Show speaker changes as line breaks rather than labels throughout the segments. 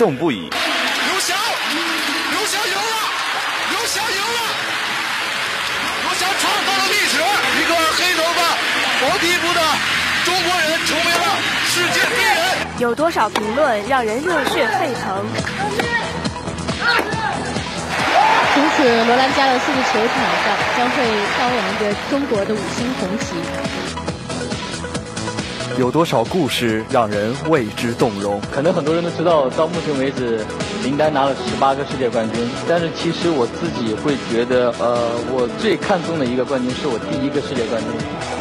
动不已。
刘翔，刘翔赢了，刘翔赢了，刘翔创造了历史，一个黑头发、黄皮肤的中国人成为了世界第一人。
有多少评论让人热血沸腾？
从此，罗兰加勒斯的球场上将会飘扬着中国的五星红旗。
有多少故事让人为之动容？
可能很多人都知道，到目前为止，林丹拿了十八个世界冠军。但是其实我自己会觉得，呃，我最看重的一个冠军是我第一个世界冠军。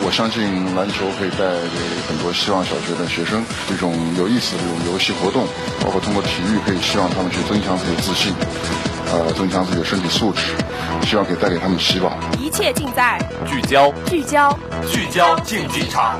我相信篮球可以带给很多希望小学的学生一种有意思的这种游戏活动，包括通过体育可以希望他们去增强自己的自信，呃，增强自己的身体素质，希望可以带给他们希望。
一切尽在
聚焦，
聚焦，
聚焦竞技场。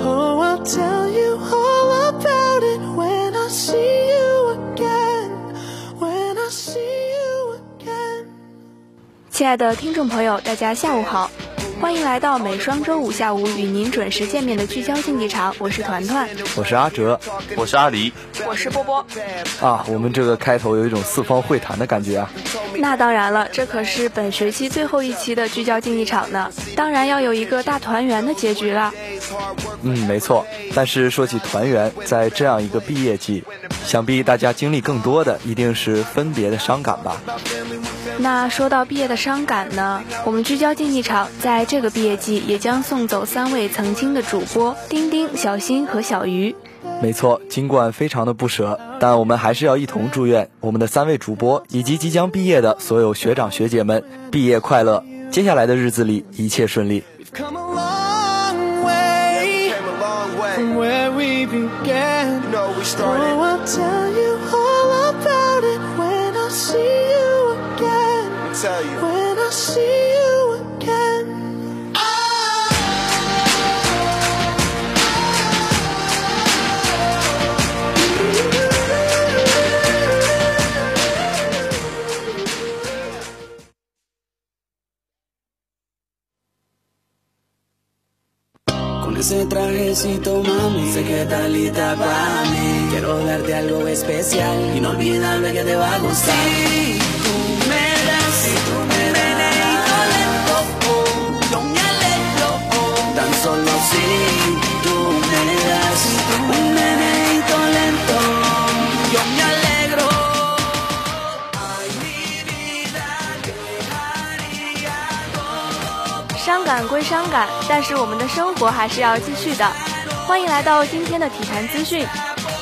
Oh, I'll tell you all about it when I see you again. When I see you again.
亲爱的听众朋友，大家下午好，欢迎来到每双周五下午与您准时见面的聚焦竞技场，我是团团，
我是阿哲，
我是阿狸，
我是波波。
啊，我们这个开头有一种四方会谈的感觉啊。
那当然了，这可是本学期最后一期的聚焦竞技场呢，当然要有一个大团圆的结局了。
嗯，没错。但是说起团圆，在这样一个毕业季，想必大家经历更多的一定是分别的伤感吧。
那说到毕业的伤感呢，我们聚焦竞技场在这个毕业季也将送走三位曾经的主播丁丁、小新和小鱼。
没错，尽管非常的不舍，但我们还是要一同祝愿我们的三位主播以及即将毕业的所有学长学姐们毕业快乐，接下来的日子里一切顺利。
Where we began. Oh,
trajecito, mami, sé que estás lista para mí. Quiero darte algo especial, inolvidable que te va a gustar. Si tú me das, tú me oh, yo me alegro, oh. Tan solo si tú me das un meneito
伤感归伤感，但是我们的生活还是要继续的。欢迎来到今天的体坛资讯。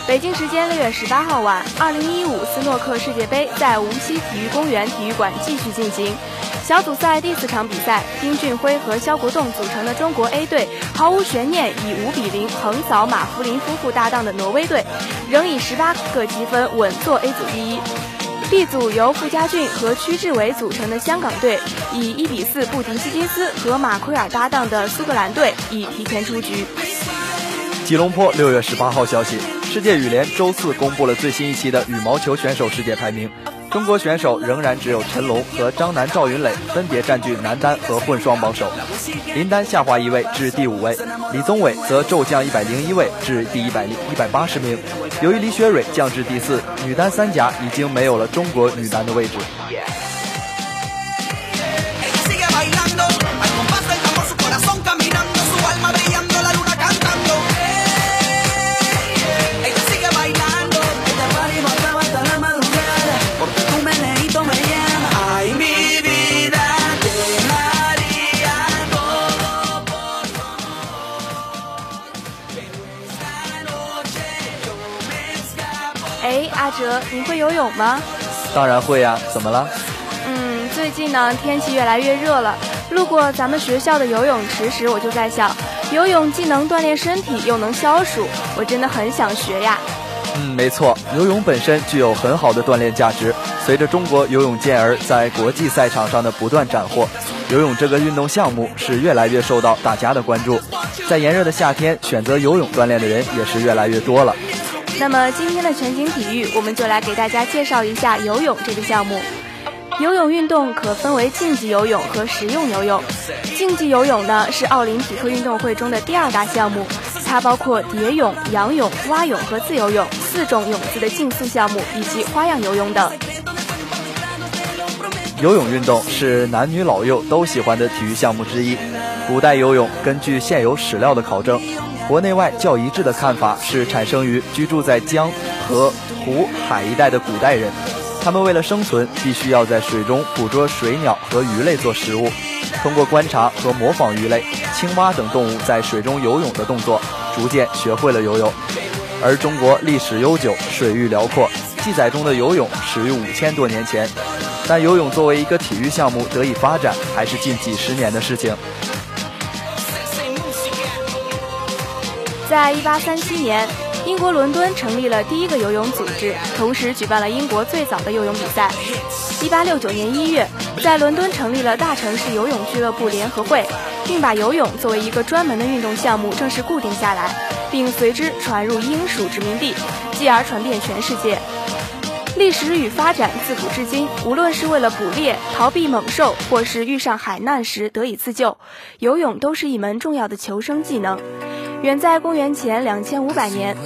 北京时间六月十八号晚，二零一五斯诺克世界杯在无锡体育公园体育馆继续进行。小组赛第四场比赛，丁俊晖和肖国栋组成的中国 A 队毫无悬念以五比零横扫马福林夫妇搭档的挪威队，仍以十八个积分稳坐 A 组第一。B 组由傅家俊和屈志伟组成的香港队，以一比四不敌希金斯和马奎尔搭档的苏格兰队，已提前出局。
吉隆坡六月十八号消息，世界羽联周四公布了最新一期的羽毛球选手世界排名。中国选手仍然只有陈龙和张楠、赵云磊分别占据男单和混双榜首，林丹下滑一位至第五位，李宗伟则骤降一百零一位至第一百零一百八十名。由于李雪芮降至第四，女单三甲已经没有了中国女单的位置。
会游泳吗？
当然会呀、怎么了？
嗯，最近呢天气越来越热了，路过咱们学校的游泳池时，我就在想，游泳既能锻炼身体，又能消暑，我真的很想学呀。
嗯，没错，游泳本身具有很好的锻炼价值。随着中国游泳健儿在国际赛场上的不断斩获，游泳这个运动项目是越来越受到大家的关注。在炎热的夏天，选择游泳锻炼的人也是越来越多了。
那么今天的全景体育，我们就来给大家介绍一下游泳这个项目。游泳运动可分为竞技游泳和实用游泳。竞技游泳呢是奥林匹克运动会中的第二大项目，它包括蝶泳、仰泳、蛙泳和自由泳四种泳姿的竞速项目，以及花样游泳等。
游泳运动是男女老幼都喜欢的体育项目之一。古代游泳，根据现有史料的考证，国内外较一致的看法是产生于居住在江、河、湖、海一带的古代人。他们为了生存，必须要在水中捕捉水鸟和鱼类做食物。通过观察和模仿鱼类、青蛙等动物在水中游泳的动作，逐渐学会了游泳。而中国历史悠久，水域辽阔，记载中的游泳始于五千多年前。但游泳作为一个体育项目得以发展，还是近几十年的事情。
在一八三七年。英国伦敦成立了第一个游泳组织，同时举办了英国最早的游泳比赛。一八六九年一月，在伦敦成立了大城市游泳俱乐部联合会，并把游泳作为一个专门的运动项目正式固定下来，并随之传入英属殖民地，继而传遍全世界。历史与发展自古至今，无论是为了捕猎、逃避猛兽，或是遇上海难时得以自救，游泳都是一门重要的求生技能。远在公元前两千五百年，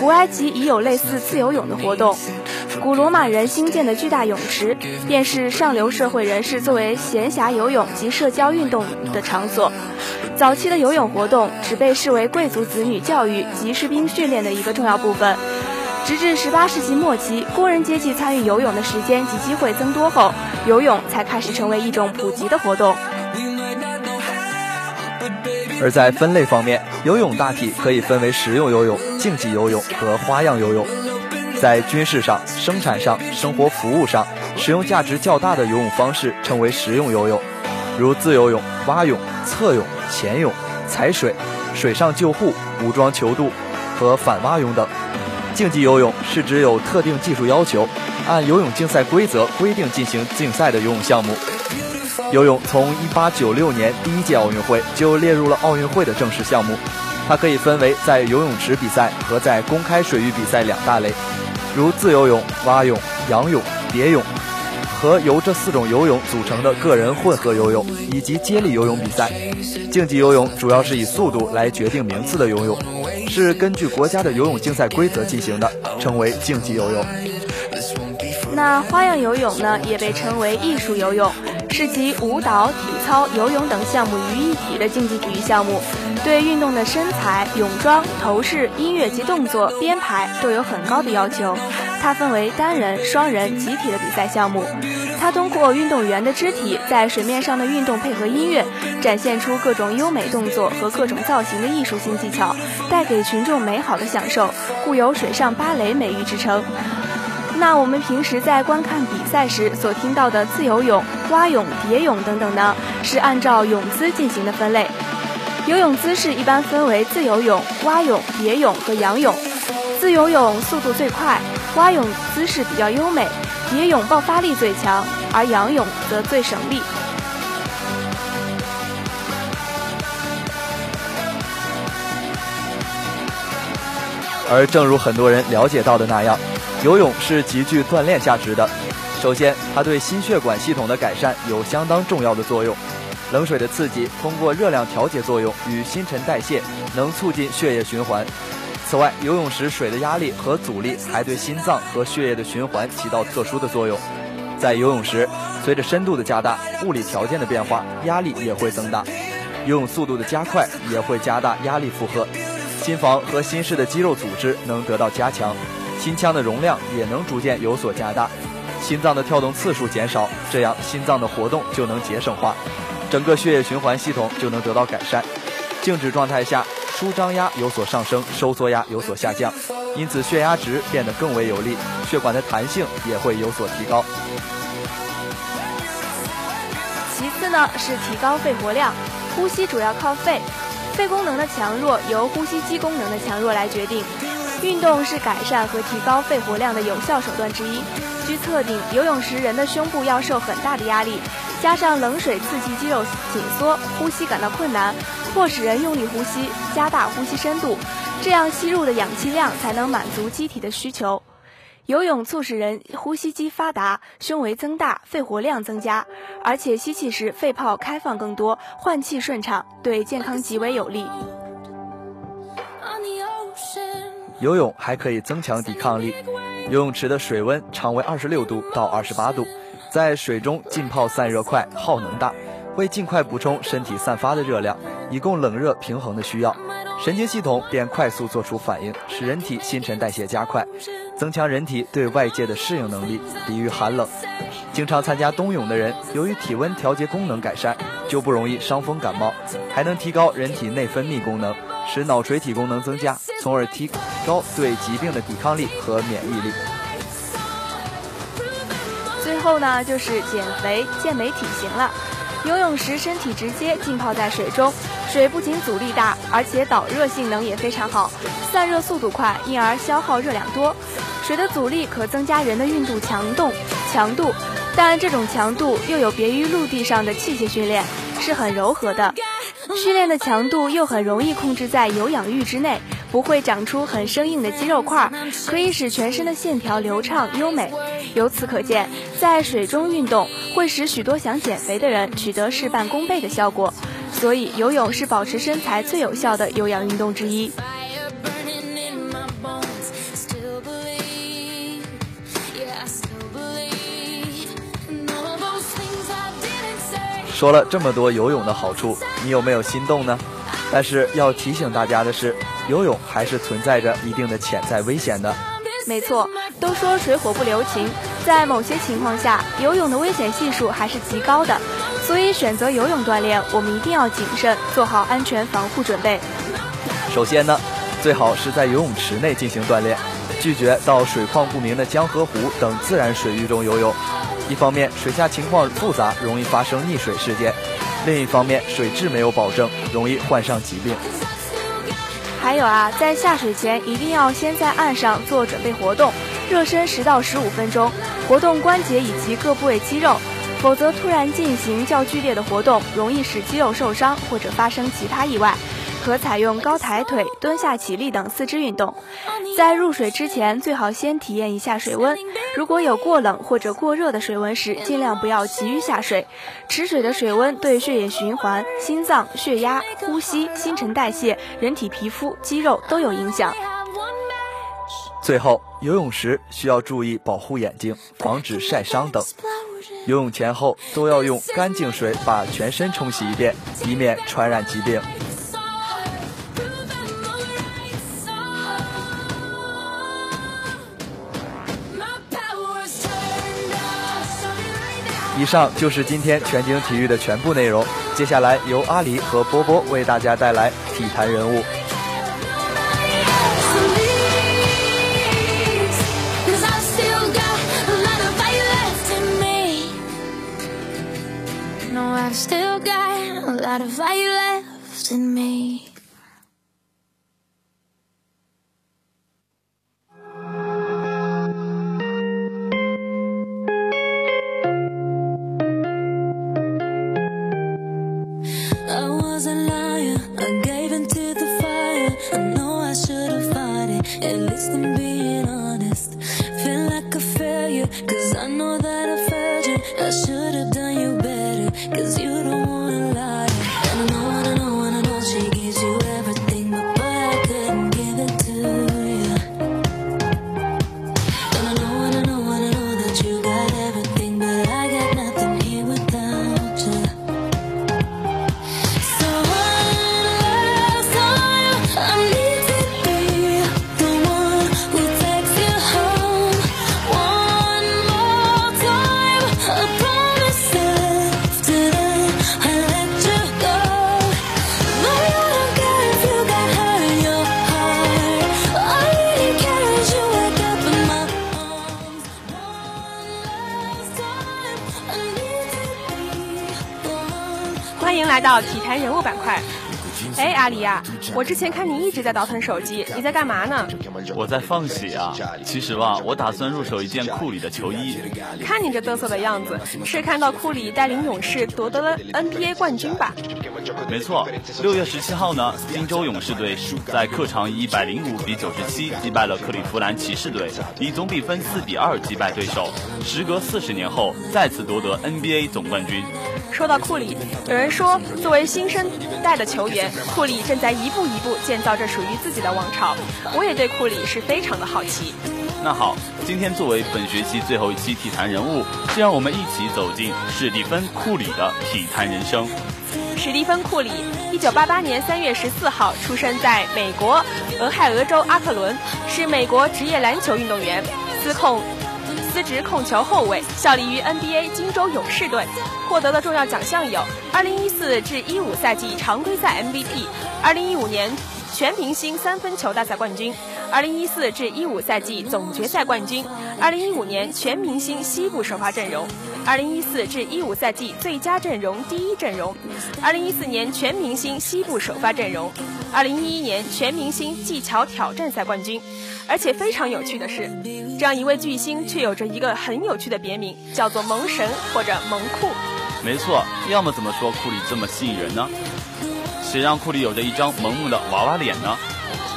古埃及已有类似自由泳的活动。古罗马人兴建的巨大泳池，便是上流社会人士作为闲暇游泳及社交运动的场所。早期的游泳活动只被视为贵族子女教育及士兵训练的一个重要部分。直至十八世纪末期，工人阶级参与游泳的时间及机会增多后，游泳才开始成为一种普及的活动。
而在分类方面，游泳大体可以分为实用游泳、竞技游泳和花样游泳。在军事上、生产上、生活服务上使用价值较大的游泳方式称为实用游泳，如自由泳、蛙泳、侧泳、潜泳、踩水、水上救护、武装泅渡和反蛙泳等。竞技游泳是指有特定技术要求，按游泳竞赛规则规定进行竞赛的游泳项目。游泳从1896年第一届奥运会就列入了奥运会的正式项目，它可以分为在游泳池比赛和在公开水域比赛两大类，如自由泳、蛙泳、仰泳、蝶泳，和由这四种游泳组成的个人混合游泳以及接力游泳比赛。竞技游泳主要是以速度来决定名次的游泳，是根据国家的游泳竞赛规则进行的，称为竞技游泳。
那花样游泳呢，也被称为艺术游泳。是集舞蹈、体操、游泳等项目于一体的竞技体育项目，对运动的身材、泳装、头饰、音乐及动作编排都有很高的要求。它分为单人、双人、集体的比赛项目。它通过运动员的肢体在水面上的运动配合音乐，展现出各种优美动作和各种造型的艺术性技巧，带给群众美好的享受，故有“水上芭蕾”美誉之称。那我们平时在观看比赛时所听到的自由泳、蛙泳、蝶泳等等呢，是按照泳姿进行的分类。游泳姿势一般分为自由泳、蛙泳、蝶泳和仰泳。自由泳速度最快，蛙泳姿势比较优美，蝶泳爆发力最强，而仰泳则最省力。
而正如很多人了解到的那样。游泳是极具锻炼价值的。首先，它对心血管系统的改善有相当重要的作用。冷水的刺激通过热量调节作用与新陈代谢，能促进血液循环。此外，游泳时水的压力和阻力还对心脏和血液的循环起到特殊的作用。在游泳时，随着深度的加大，物理条件的变化，压力也会增大。游泳速度的加快也会加大压力负荷，心房和心室的肌肉组织能得到加强。心腔的容量也能逐渐有所加大，心脏的跳动次数减少，这样心脏的活动就能节省化，整个血液循环系统就能得到改善。静止状态下，舒张压有所上升，收缩压有所下降，因此血压值变得更为有力，血管的弹性也会有所提高。
其次呢是提高肺活量，呼吸主要靠肺，肺功能的强弱由呼吸肌功能的强弱来决定。运动是改善和提高肺活量的有效手段之一。据测定，游泳时人的胸部要受很大的压力，加上冷水刺激肌肉紧缩，呼吸感到困难，迫使人用力呼吸，加大呼吸深度，这样吸入的氧气量才能满足机体的需求。游泳促使人呼吸肌发达，胸围增大，肺活量增加，而且吸气时肺泡开放更多，换气顺畅，对健康极为有利。
游泳还可以增强抵抗力。游泳池的水温常为二十六度到二十八度，在水中浸泡散热快，耗能大，会尽快补充身体散发的热量，以供冷热平衡的需要。神经系统便快速做出反应，使人体新陈代谢加快，增强人体对外界的适应能力，抵御寒冷。经常参加冬泳的人，由于体温调节功能改善，就不容易伤风感冒，还能提高人体内分泌功能。使脑垂体功能增加，从而提高对疾病的抵抗力和免疫力。
最后呢，就是减肥健美体型了。游泳时身体直接浸泡在水中，水不仅阻力大，而且导热性能也非常好，散热速度快，因而消耗热量多。水的阻力可增加人的运动强度，强度，但这种强度又有别于陆地上的器械训练，是很柔和的。训练的强度又很容易控制在有氧域之内，不会长出很生硬的肌肉块，可以使全身的线条流畅优美。由此可见，在水中运动会使许多想减肥的人取得事半功倍的效果。所以，游泳是保持身材最有效的有氧运动之一。
说了这么多游泳的好处，你有没有心动呢？但是要提醒大家的是，游泳还是存在着一定的潜在危险的。
没错，都说水火不留情，在某些情况下，游泳的危险系数还是极高的。所以选择游泳锻炼，我们一定要谨慎，做好安全防护准备。
首先呢，最好是在游泳池内进行锻炼，拒绝到水况不明的江河湖等自然水域中游泳。一方面，水下情况复杂，容易发生溺水事件；另一方面，水质没有保证，容易患上疾病。
还有啊，在下水前一定要先在岸上做准备活动，热身十到十五分钟，活动关节以及各部位肌肉，否则突然进行较剧烈的活动，容易使肌肉受伤或者发生其他意外。可采用高抬腿、蹲下起立等四肢运动。在入水之前，最好先体验一下水温。如果有过冷或者过热的水温时，尽量不要急于下水。池水的水温对血液循环、心脏、血压、呼吸、新陈代谢、人体皮肤、肌肉都有影响。
最后，游泳时需要注意保护眼睛，防止晒伤等。游泳前后都要用干净水把全身冲洗一遍，以免传染疾病。以上就是今天全景体育的全部内容。接下来由阿狸和波波为大家带来体坛人物。
that I 欢迎来到体坛人物板块。
哎，阿狸呀，我之前看你一直在倒腾手机，你在干嘛呢？
我在放血啊。其实吧，我打算入手一件库里的球衣。
看你这嘚瑟的样子，是看到库里带领勇士夺得了 NBA 冠军吧？
没错，六月十七号呢，金州勇士队在客场以一百零五比九十七击败了克利夫兰骑士队，以总比分四比二击败对手。时隔四十年后，再次夺得 NBA 总冠军。
说到库里，有人说，作为新生代的球员，库里正在一步一步建造着属于自己的王朝。我也对库里是非常的好奇。
那好，今天作为本学期最后一期体坛人物，就让我们一起走进史蒂芬·库里的体坛人生。
史蒂芬·库里，一九八八年三月十四号出生在美国俄亥俄州阿克伦，是美国职业篮球运动员，司控。司职控球后卫，效力于 NBA 金州勇士队，获得的重要奖项有2014至15赛季常规赛 MVP，2015 年全明星三分球大赛冠军，2014至15赛季总决赛冠军，2015年全明星西部首发阵容，2014至15赛季最佳阵容第一阵容，2014年全明星西部首发阵容，2011年全明星技巧挑战赛冠军。而且非常有趣的是，这样一位巨星却有着一个很有趣的别名，叫做“萌神”或者“萌库”。
没错，要么怎么说库里这么吸引人呢？谁让库里有着一张萌萌的娃娃脸呢？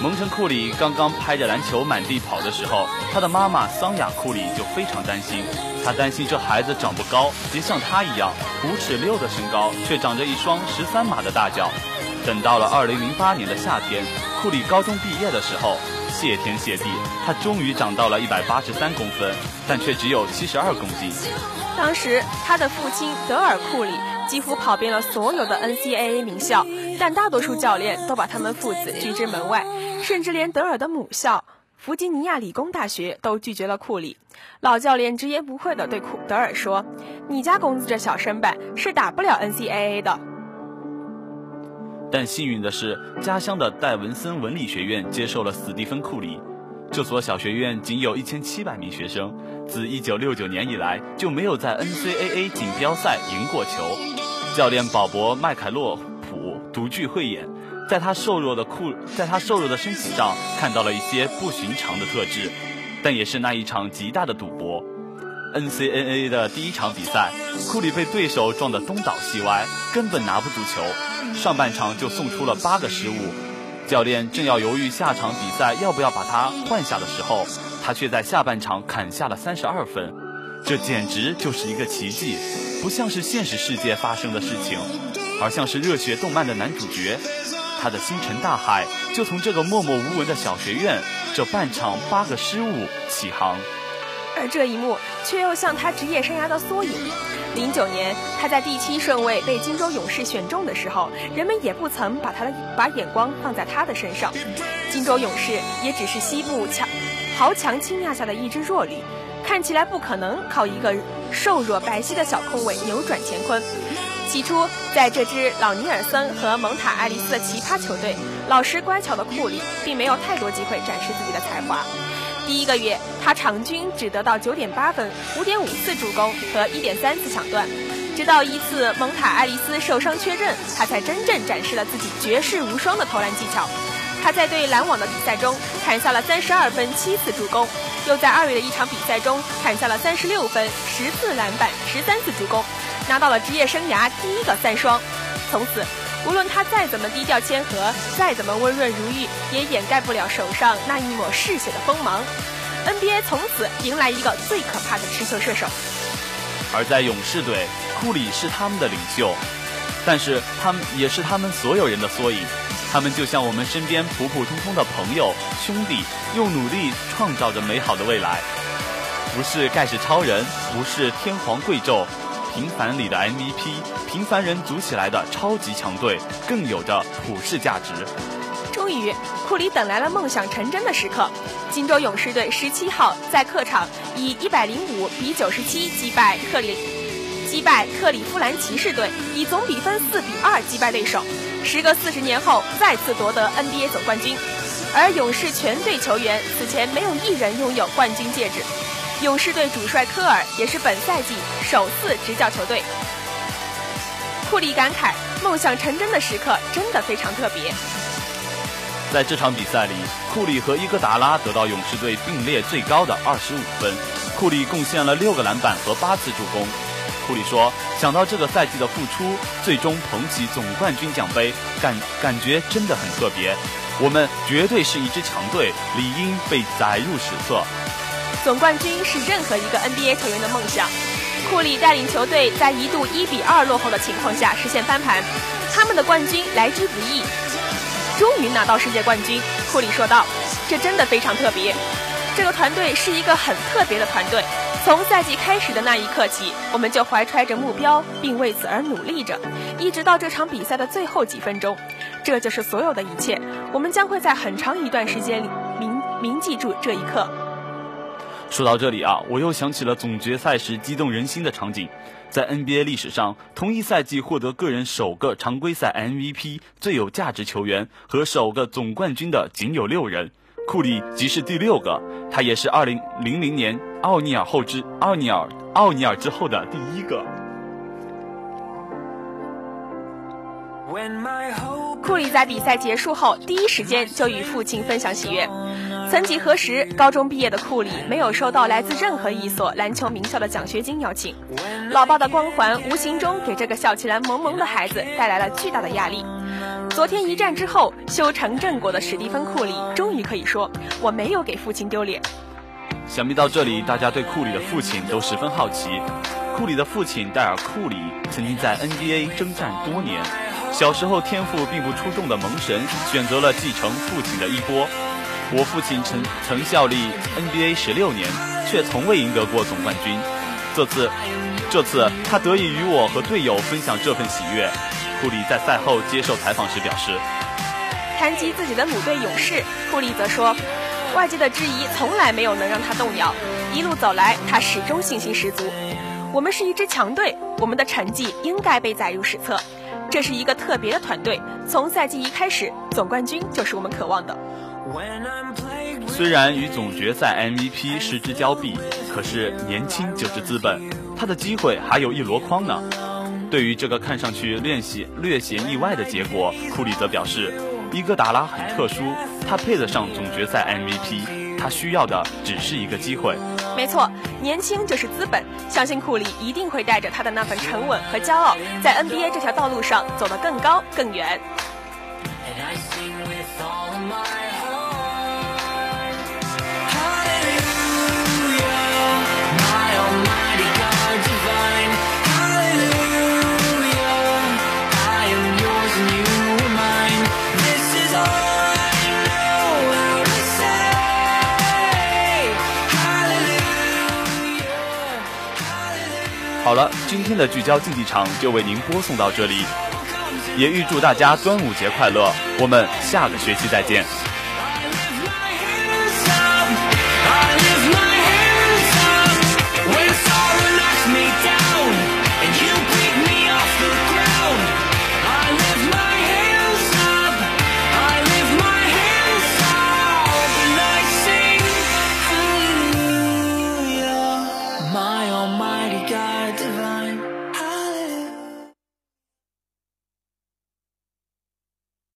蒙城库里刚刚拍着篮球满地跑的时候，他的妈妈桑雅库里就非常担心，她担心这孩子长不高，别像他一样五尺六的身高，却长着一双十三码的大脚。等到了二零零八年的夏天，库里高中毕业的时候。谢天谢地，他终于长到了一百八十三公分，但却只有七十二公斤。
当时他的父亲德尔库里几乎跑遍了所有的 NCAA 名校，但大多数教练都把他们父子拒之门外，甚至连德尔的母校弗吉尼亚理工大学都拒绝了库里。老教练直言不讳地对库德尔说：“你家公子这小身板是打不了 NCAA 的。”
但幸运的是，家乡的戴文森文理学院接受了斯蒂芬·库里。这所小学院仅有一千七百名学生，自一九六九年以来就没有在 NCAA 锦标赛赢过球。教练保博·麦凯洛普独具慧眼，在他瘦弱的库，在他瘦弱的身体上看到了一些不寻常的特质，但也是那一场极大的赌博。NCAA 的第一场比赛，库里被对手撞得东倒西歪，根本拿不住球。上半场就送出了八个失误，教练正要犹豫下场比赛要不要把他换下的时候，他却在下半场砍下了三十二分，这简直就是一个奇迹，不像是现实世界发生的事情，而像是热血动漫的男主角，他的星辰大海就从这个默默无闻的小学院这半场八个失误起航，
而这一幕却又像他职业生涯的缩影。零九年，他在第七顺位被金州勇士选中的时候，人们也不曾把他的把眼光放在他的身上。金州勇士也只是西部强豪强倾轧下的一支弱旅，看起来不可能靠一个瘦弱白皙的小控卫扭转乾坤。起初，在这支老尼尔森和蒙塔爱丽丝的奇葩球队，老实乖巧的库里并没有太多机会展示自己的才华。第一个月，他场均只得到九点八分、五点五次助攻和一点三次抢断。直到一次蒙塔爱丽丝受伤缺阵，他才真正展示了自己绝世无双的投篮技巧。他在对篮网的比赛中砍下了三十二分、七次助攻，又在二月的一场比赛中砍下了三十六分、十次篮板、十三次助攻，拿到了职业生涯第一个三双。从此。无论他再怎么低调谦和，再怎么温润如玉，也掩盖不了手上那一抹嗜血的锋芒。NBA 从此迎来一个最可怕的持球射手。
而在勇士队，库里是他们的领袖，但是他们也是他们所有人的缩影。他们就像我们身边普普通通的朋友、兄弟，用努力创造着美好的未来。不是盖世超人，不是天皇贵胄。平凡里的 MVP，平凡人组起来的超级强队，更有着普世价值。
终于，库里等来了梦想成真的时刻。金州勇士队十七号在客场以一百零五比九十七击败克里击败克里夫兰骑士队，以总比分四比二击败对手。时隔四十年后，再次夺得 NBA 总冠军。而勇士全队球员此前没有一人拥有冠军戒指。勇士队主帅科尔也是本赛季首次执教球队。库里感慨：“梦想成真的时刻真的非常特别。
在这场比赛里，库里和伊戈达拉得到勇士队并列最高的二十五分。库里贡献了六个篮板和八次助攻。库里说：“想到这个赛季的付出，最终捧起总冠军奖杯，感感觉真的很特别。我们绝对是一支强队，理应被载入史册。”
总冠军是任何一个 NBA 球员的梦想。库里带领球队在一度一比二落后的情况下实现翻盘，他们的冠军来之不易。终于拿到世界冠军，库里说道：“这真的非常特别。这个团队是一个很特别的团队。从赛季开始的那一刻起，我们就怀揣着目标，并为此而努力着，一直到这场比赛的最后几分钟。这就是所有的一切。我们将会在很长一段时间里铭铭记住这一刻。”
说到这里啊，我又想起了总决赛时激动人心的场景。在 NBA 历史上，同一赛季获得个人首个常规赛 MVP 最有价值球员和首个总冠军的仅有六人，库里即是第六个，他也是二零零零年奥尼尔后之奥尼尔奥尼尔之后的第一个。
库里在比赛结束后第一时间就与父亲分享喜悦。曾几何时，高中毕业的库里没有收到来自任何一所篮球名校的奖学金邀请，老爸的光环无形中给这个笑起来萌萌的孩子带来了巨大的压力。昨天一战之后，修成正果的史蒂芬·库里终于可以说：“我没有给父亲丢脸。”
想必到这里，大家对库里的父亲都十分好奇。库里的父亲戴尔·库里曾经在 NBA 征战多年，小时候天赋并不出众的蒙神选择了继承父亲的衣钵。我父亲曾曾效力 NBA 十六年，却从未赢得过总冠军。这次，这次他得以与我和队友分享这份喜悦。库里在赛后接受采访时表示：“
谈及自己的母队勇士，库里则说，外界的质疑从来没有能让他动摇。一路走来，他始终信心十足。我们是一支强队，我们的成绩应该被载入史册。这是一个特别的团队，从赛季一开始，总冠军就是我们渴望的。”
虽然与总决赛 MVP 失之交臂，可是年轻就是资本，他的机会还有一箩筐呢。对于这个看上去练习略显意外的结果，库里则表示，伊戈达拉很特殊，他配得上总决赛 MVP，他需要的只是一个机会。
没错，年轻就是资本，相信库里一定会带着他的那份沉稳和骄傲，在 NBA 这条道路上走得更高更远。
好了，今天的聚焦竞技场就为您播送到这里，也预祝大家端午节快乐！我们下个学期再见。